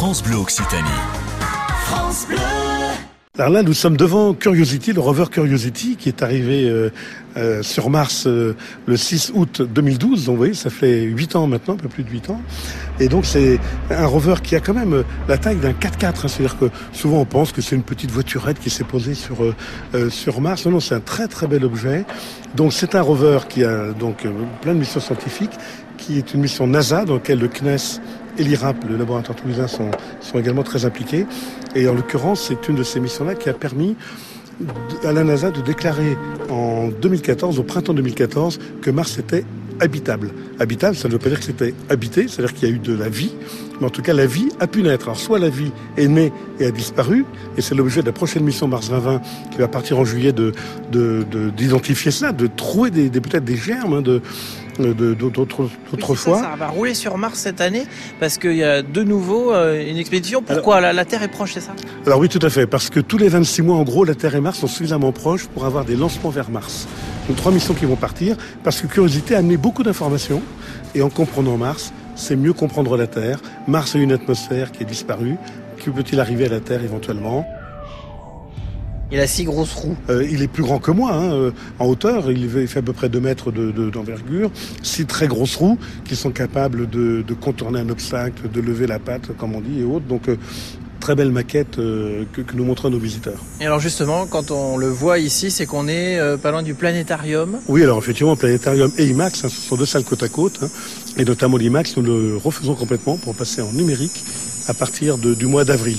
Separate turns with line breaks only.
France Bleu Occitanie.
France Bleu.
Alors là, nous sommes devant Curiosity, le rover Curiosity, qui est arrivé euh, euh, sur Mars euh, le 6 août 2012. Donc vous voyez, ça fait 8 ans maintenant, un peu plus de 8 ans. Et donc c'est un rover qui a quand même la taille d'un 4x4. Hein. C'est-à-dire que souvent on pense que c'est une petite voiturette qui s'est posée sur, sur Mars. Non, non, c'est un très très bel objet. Donc c'est un rover qui a donc plein de missions scientifiques, qui est une mission NASA dans laquelle le CNES et l'IRAP, le laboratoire toulousain, sont, sont également très impliqués. Et en l'occurrence, c'est une de ces missions-là qui a permis à la NASA de déclarer en 2014, au printemps 2014, que Mars était habitable. Habitable, ça ne veut pas dire que c'était habité, c'est-à-dire qu'il y a eu de la vie, mais en tout cas la vie a pu naître. Alors soit la vie est née et a disparu, et c'est l'objet de la prochaine mission Mars 2020 qui va partir en juillet de d'identifier ça, de trouver des, peut-être des germes hein, de d'autres fois.
Ça, va rouler sur Mars cette année parce qu'il y a de nouveau euh, une expédition. Pourquoi? La, Terre est proche, c'est ça?
Alors oui, tout à fait. Parce que tous les 26 mois, en gros, la Terre et Mars sont suffisamment proches pour avoir des lancements vers Mars. Donc trois missions qui vont partir parce que Curiosité a amené beaucoup d'informations et en comprenant Mars, c'est mieux comprendre la Terre. Mars a une atmosphère qui est disparue. Que peut-il arriver à la Terre éventuellement?
Il a six grosses roues.
Euh, il est plus grand que moi hein, euh, en hauteur. Il fait à peu près 2 mètres d'envergure. De, six très grosses roues qui sont capables de, de, contourner un obstacle, de lever la patte, comme on dit, et autres. Donc, euh, très belle maquette que, que, nous montrons à nos visiteurs.
Et alors justement, quand on le voit ici, c'est qu'on est, pas loin du planétarium.
Oui, alors effectivement, planétarium et IMAX, hein, ce sont deux salles côte à côte. Hein, et notamment l'IMAX, nous le refaisons complètement pour passer en numérique à partir de, du mois d'avril.